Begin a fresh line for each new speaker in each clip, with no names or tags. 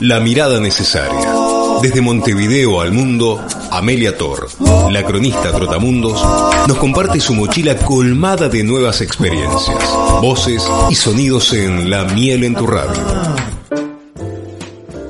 La mirada necesaria. Desde Montevideo al mundo, Amelia Tor, la cronista Trotamundos, nos comparte su mochila colmada de nuevas experiencias, voces y sonidos en La miel en tu radio.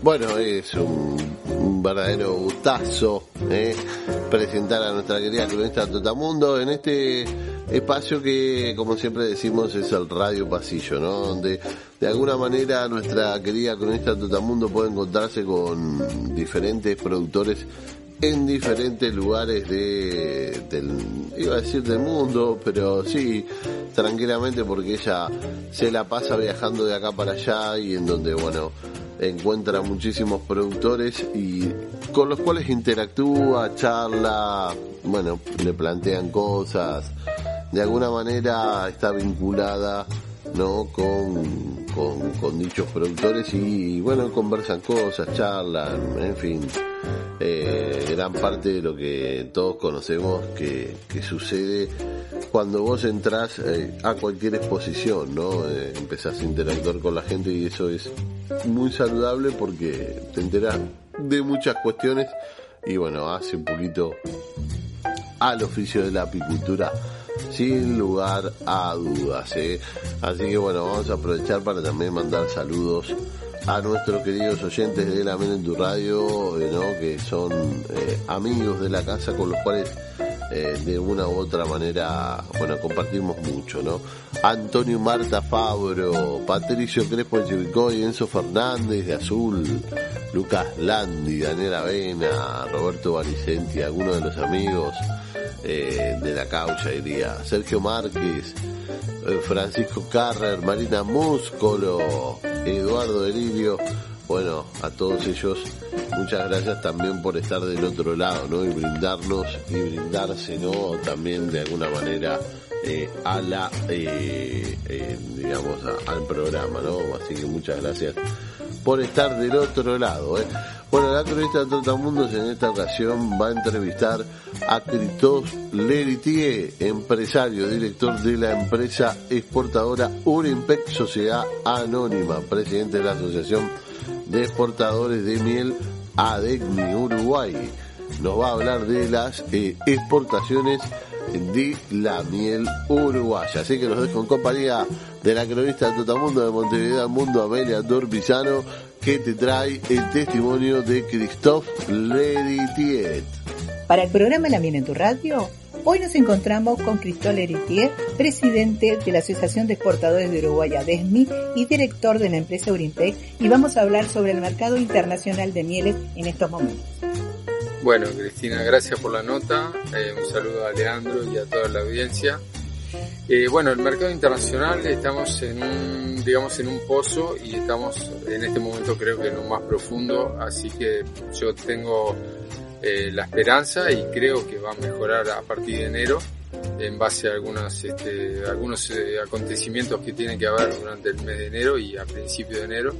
Bueno, es un, un verdadero gustazo ¿eh? presentar a nuestra querida cronista Trotamundo en este espacio que, como siempre decimos, es el Radio Pasillo, ¿no? Donde de alguna manera nuestra querida cronista Totamundo puede encontrarse con diferentes productores en diferentes lugares de, del, iba a decir del mundo, pero sí, tranquilamente porque ella se la pasa viajando de acá para allá y en donde, bueno, encuentra muchísimos productores y con los cuales interactúa, charla, bueno, le plantean cosas, de alguna manera está vinculada no con, con, con dichos productores y bueno conversan cosas charlan en fin. Eh, gran parte de lo que todos conocemos que, que sucede cuando vos entras eh, a cualquier exposición, ¿no? Eh, empezás a interactuar con la gente y eso es muy saludable porque te enterás de muchas cuestiones y bueno, hace un poquito al oficio de la apicultura sin lugar a dudas. ¿eh? Así que bueno, vamos a aprovechar para también mandar saludos a nuestros queridos oyentes de la Men en tu Radio, eh, ¿no? que son eh, amigos de la casa con los cuales eh, de una u otra manera, bueno, compartimos mucho, ¿no? Antonio Marta Fabro, Patricio Crespo de Enzo Fernández de Azul, Lucas Landi, Daniel Avena, Roberto Valicenti, algunos de los amigos eh, de la causa, diría, Sergio Márquez, eh, Francisco Carrer, Marina Múscolo, Eduardo Delirio, bueno, a todos ellos muchas gracias también por estar del otro lado, ¿no? Y brindarnos y brindarse, ¿no? También de alguna manera eh, a la, eh, eh, digamos, al programa, ¿no? Así que muchas gracias por estar del otro lado, ¿eh? Bueno, la cronista de Trotamundos en esta ocasión va a entrevistar a Christophe Leritier, empresario, director de la empresa exportadora Urimpec Sociedad Anónima, presidente de la Asociación de Exportadores de Miel ADECMI Uruguay. Nos va a hablar de las eh, exportaciones de la miel uruguaya. Así que los dejo en compañía de la cronista de Totamundo de Montevideo Mundo, Amelia Dorbizano, que te trae el testimonio de Christophe Leritiet.
Para el programa La Miel en tu Radio, hoy nos encontramos con Cristóbal Heritier, presidente de la Asociación de Exportadores de Uruguay ADESMI y director de la empresa Urimpec y vamos a hablar sobre el mercado internacional de mieles en estos momentos.
Bueno, Cristina, gracias por la nota. Eh, un saludo a Leandro y a toda la audiencia. Eh, bueno, el mercado internacional estamos en un, digamos, en un pozo y estamos en este momento creo que en lo más profundo, así que yo tengo eh, la esperanza y creo que va a mejorar a partir de enero en base a algunas, este, algunos eh, acontecimientos que tienen que haber durante el mes de enero y a principio de enero,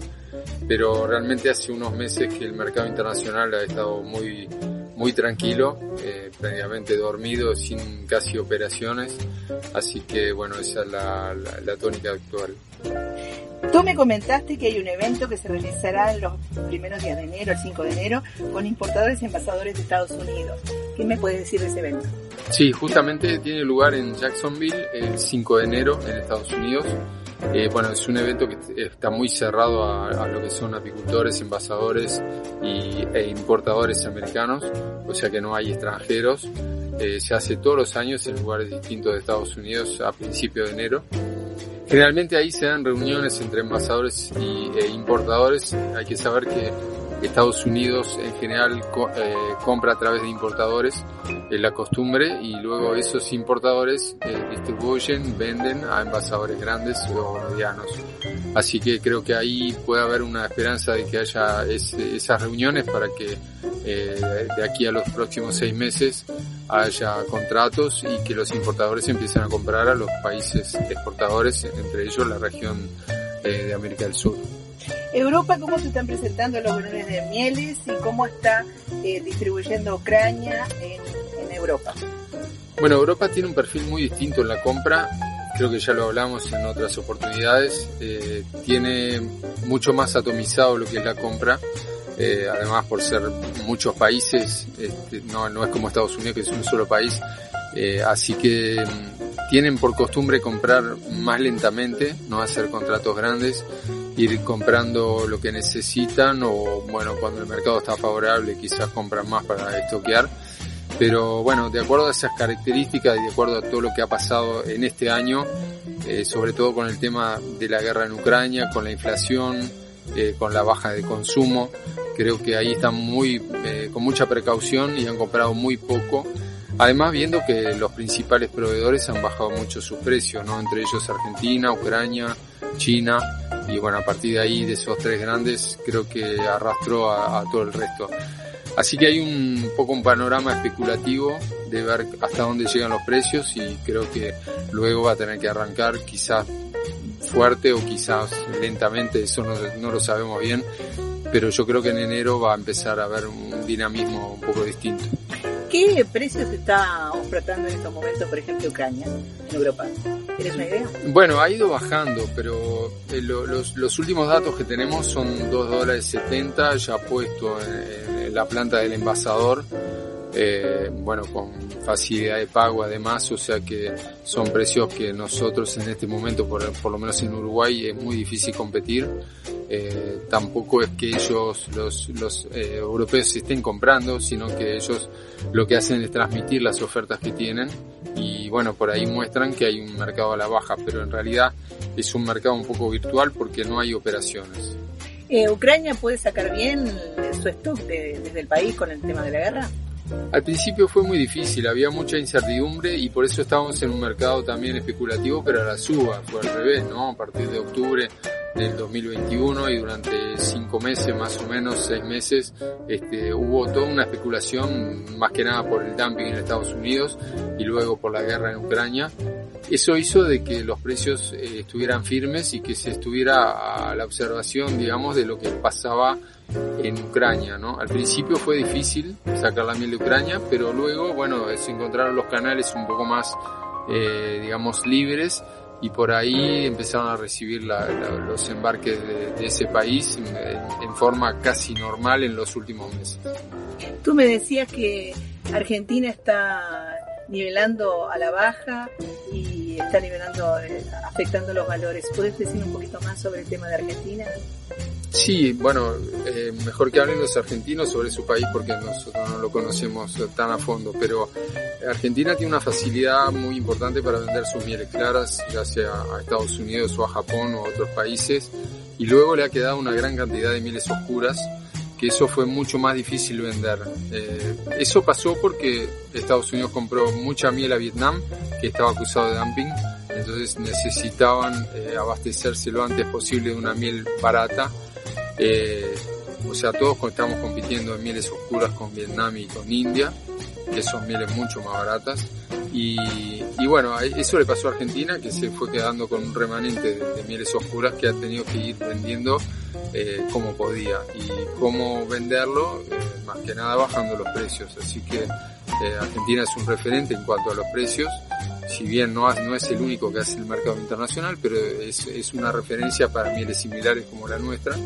pero realmente hace unos meses que el mercado internacional ha estado muy, muy tranquilo, eh, prácticamente dormido, sin casi operaciones, así que bueno, esa es la, la, la tónica actual.
Tú me comentaste que hay un evento que se realizará en los primeros días de enero, el 5 de enero, con importadores y envasadores de Estados Unidos. ¿Qué me puedes decir de ese evento?
Sí, justamente tiene lugar en Jacksonville el 5 de enero en Estados Unidos. Eh, bueno, es un evento que está muy cerrado a, lo que son apicultores, envasadores y, e importadores americanos, o sea que no hay extranjeros. Eh, se hace todos los años en lugares distintos de Estados Unidos a principios de enero. Generalmente ahí se dan reuniones entre envasadores y, e importadores. Hay que saber que Estados Unidos en general eh, compra a través de importadores, es la costumbre, y luego esos importadores eh, distribuyen, venden a envasadores grandes o medianos. Así que creo que ahí puede haber una esperanza de que haya esas reuniones para que eh, de aquí a los próximos seis meses haya contratos y que los importadores empiecen a comprar a los países exportadores, entre ellos la región de América del Sur.
Europa, ¿cómo se están presentando los balones de mieles y cómo está eh, distribuyendo Ucrania en, Europa?
Bueno, Europa tiene un perfil muy distinto en la compra. Creo que ya lo hablamos en otras oportunidades. Eh, tiene mucho más atomizado lo que es la compra. Eh, además por ser muchos países, este, no, no es como Estados Unidos que es un solo país, así que mm, tienen por costumbre comprar más lentamente, no hacer contratos grandes ir comprando lo que necesitan o bueno, cuando el mercado está favorable quizás compran más para estoquear. Pero bueno, de acuerdo a esas características y de acuerdo a todo lo que ha pasado en este año, eh, sobre todo con el tema de la guerra en Ucrania, con la inflación, eh, con la baja de consumo, creo que ahí están muy, eh, con mucha precaución y han comprado muy poco. Además, viendo que los principales proveedores han bajado mucho sus precios, ¿no? Entre ellos Argentina, Ucrania, China, y bueno, a partir de ahí, de esos tres grandes, creo que arrastró a, todo el resto. Así que hay un poco un panorama especulativo de ver hasta dónde llegan los precios y creo que luego va a tener que arrancar quizás fuerte o quizás lentamente, eso no, no lo sabemos bien, pero yo creo que en enero va a empezar a haber un dinamismo un poco distinto.
¿Qué precios está ofertando en estos momentos, por ejemplo, Ucrania en Europa? ¿Tienes una idea?
Bueno, ha ido bajando, pero eh, los, últimos datos que tenemos son 2 dólares 70 ya puesto en, la planta del envasador. Eh, bueno, con facilidad de pago además, o sea que son precios que nosotros en este momento, por, por lo menos en Uruguay, es muy difícil competir. Eh, tampoco es que ellos, los, los eh, europeos, se estén comprando, sino que ellos lo que hacen es transmitir las ofertas que tienen y bueno, por ahí muestran que hay un mercado a la baja, pero en realidad es un mercado un poco virtual porque no hay operaciones.
Eh, ¿Ucrania puede sacar bien su stock desde el país con el tema de la guerra?
Al principio fue muy difícil, había mucha incertidumbre y por eso estábamos en un mercado también especulativo, pero a la suba, fue al revés, ¿no? A partir de octubre del 2021 y durante cinco meses, más o menos seis meses, este, hubo toda una especulación, más que nada por el dumping en Estados Unidos y luego por la guerra en Ucrania. Eso hizo de que los precios eh, estuvieran firmes y que se estuviera a la observación, digamos, de lo que pasaba en Ucrania, ¿no? Al principio fue difícil sacar la miel de Ucrania, pero luego, bueno, se encontraron los canales un poco más, eh, digamos, libres y por ahí empezaron a recibir los embarques de, ese país en, forma casi normal en los últimos meses.
Tú me decías que Argentina está nivelando a la baja y está nivelando, eh, afectando los valores. ¿Puedes decir un poquito más sobre el tema de Argentina?
Sí, bueno, eh, mejor que hablen los argentinos sobre su país porque nosotros no lo conocemos tan a fondo, pero Argentina tiene una facilidad muy importante para vender sus mieles claras, ya sea a Estados Unidos o a Japón o a otros países, y luego le ha quedado una gran cantidad de mieles oscuras, que eso fue mucho más difícil vender. Eh, eso pasó porque Estados Unidos compró mucha miel a Vietnam, que estaba acusado de dumping, entonces necesitaban eh, abastecerse lo antes posible de una miel barata eh, o sea, todos estamos compitiendo en mieles oscuras con Vietnam y con India, que son mieles mucho más baratas. Y, bueno, eso le pasó a Argentina, que se fue quedando con un remanente de, mieles oscuras que ha tenido que ir vendiendo eh, como podía. Y cómo venderlo, eh, más que nada bajando los precios. Así que eh, Argentina es un referente en cuanto a los precios si bien no, no es el único que hace el mercado internacional, pero es, una referencia para mieles similares como la nuestra.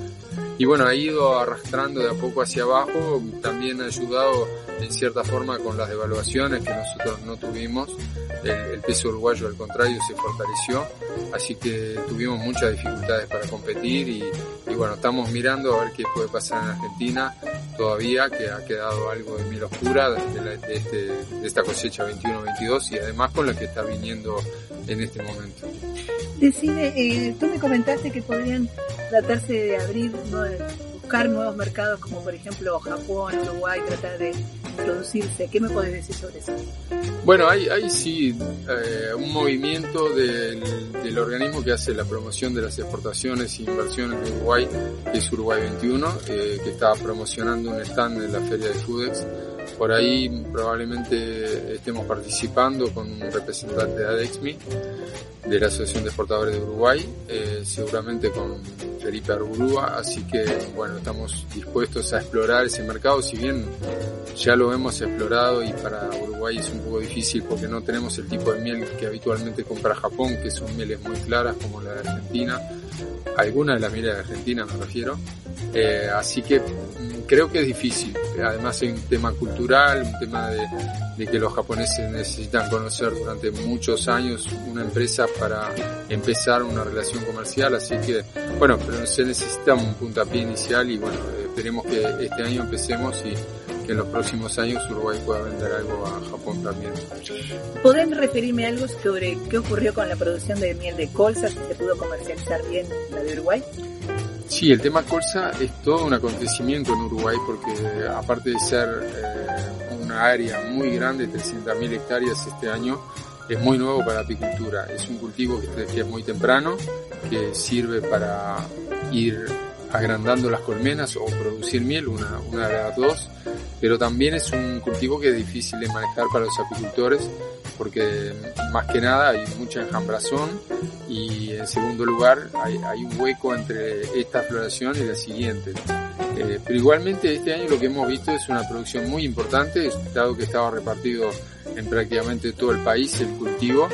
Y bueno, ha ido arrastrando de a poco hacia abajo, también ha ayudado en cierta forma con las devaluaciones que nosotros no tuvimos. El, peso uruguayo al contrario se fortaleció, así que tuvimos muchas dificultades para competir y, bueno, estamos mirando a ver qué puede pasar en Argentina todavía, que ha quedado algo de miel oscura de, este, de esta cosecha 21-22 y además con la que está viniendo en este momento.
Decime, eh, tú me comentaste que podrían tratarse de abrir, buscar nuevos mercados como por ejemplo Japón, Uruguay, tratar de introducirse. ¿Qué me puedes decir sobre eso?
Bueno, hay, hay sí eh, un movimiento del, del, organismo que hace la promoción de las exportaciones e inversiones de Uruguay, que es Uruguay 21, eh, que está promocionando un stand en la feria de Fudex. Por ahí probablemente estemos participando con un representante de ADEXMI, de la Asociación de Exportadores de Uruguay, eh, seguramente con Felipe Arburúa, así que bueno, estamos dispuestos a explorar ese mercado, si bien ya lo hemos explorado y para Uruguay es un poco difícil porque no tenemos el tipo de miel que habitualmente compra Japón, que son mieles muy claras como la de Argentina, alguna de las mieles de Argentina me refiero, eh, así que creo que es difícil, además hay un tema cultural, un tema de, de que los japoneses necesitan conocer durante muchos años una empresa para empezar una relación comercial, así que bueno, pero se necesita un puntapié inicial y bueno, esperemos que este año empecemos y que en los próximos años Uruguay pueda vender algo a Japón también.
¿Pueden referirme algo sobre qué ocurrió con la producción de miel de colza, si se pudo comercializar bien la de Uruguay?
Sí, el tema colza es todo un acontecimiento en Uruguay porque aparte de ser eh, una área muy grande, 300.000 hectáreas este año, es muy nuevo para la apicultura. Es un cultivo que, es muy temprano, que sirve para ir agrandando las colmenas o producir miel, una, una de las dos, pero también es un cultivo que es difícil de manejar para los apicultores porque más que nada hay mucha enjambrazón y en segundo lugar hay, hay un hueco entre esta floración y la siguiente. Eh, pero igualmente este año lo que hemos visto es una producción muy importante, dado que estaba repartido en prácticamente todo el país el cultivo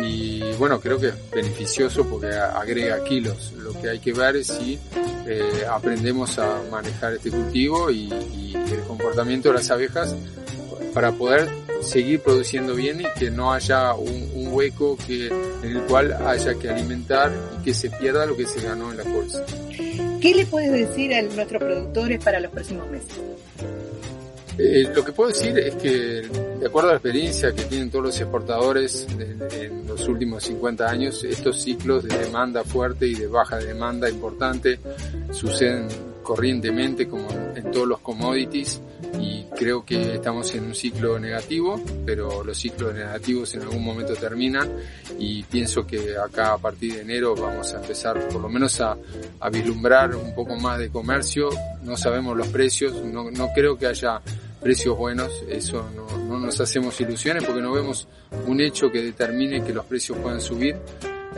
y bueno, creo que es beneficioso porque agrega kilos. Lo que hay que ver es si eh, aprendemos a manejar este cultivo y, el comportamiento de las abejas para poder seguir produciendo bien y que no haya un, un, hueco que, en el cual haya que alimentar y que se pierda lo que se ganó en la bolsa.
¿Qué le puedes decir a nuestros productores para los próximos meses?
Eh, lo que puedo decir es que, de acuerdo a la experiencia que tienen todos los exportadores en los últimos 50 años, estos ciclos de demanda fuerte y de baja demanda importante suceden corrientemente como en todos los commodities y creo que estamos en un ciclo negativo, pero los ciclos negativos en algún momento terminan y pienso que acá a partir de enero vamos a empezar por lo menos a, a vislumbrar un poco más de comercio, no sabemos los precios, no, no creo que haya precios buenos, eso no, no nos hacemos ilusiones porque no vemos un hecho que determine que los precios puedan subir,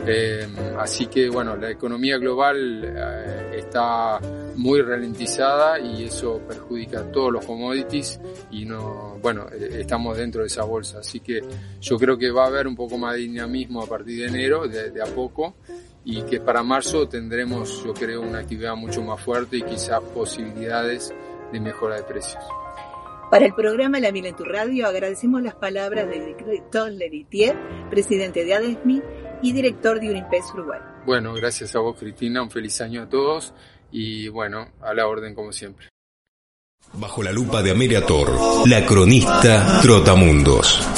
eh, así que bueno, la economía global eh, está muy ralentizada y eso perjudica todos los commodities y no, bueno, eh, estamos dentro de esa bolsa. Así que yo creo que va a haber un poco más de dinamismo a partir de enero, de, de a poco, y que para marzo tendremos, yo creo, una actividad mucho más fuerte y quizás posibilidades de mejora de precios.
Para el programa La Mila en tu Radio agradecemos las palabras de Víctor Leritier, presidente de ADESMI y director de Unimpes Uruguay.
Bueno, gracias a vos Cristina, un feliz año a todos y bueno, a la orden como siempre.
Bajo la lupa de Amelia Tor, la cronista Trotamundos.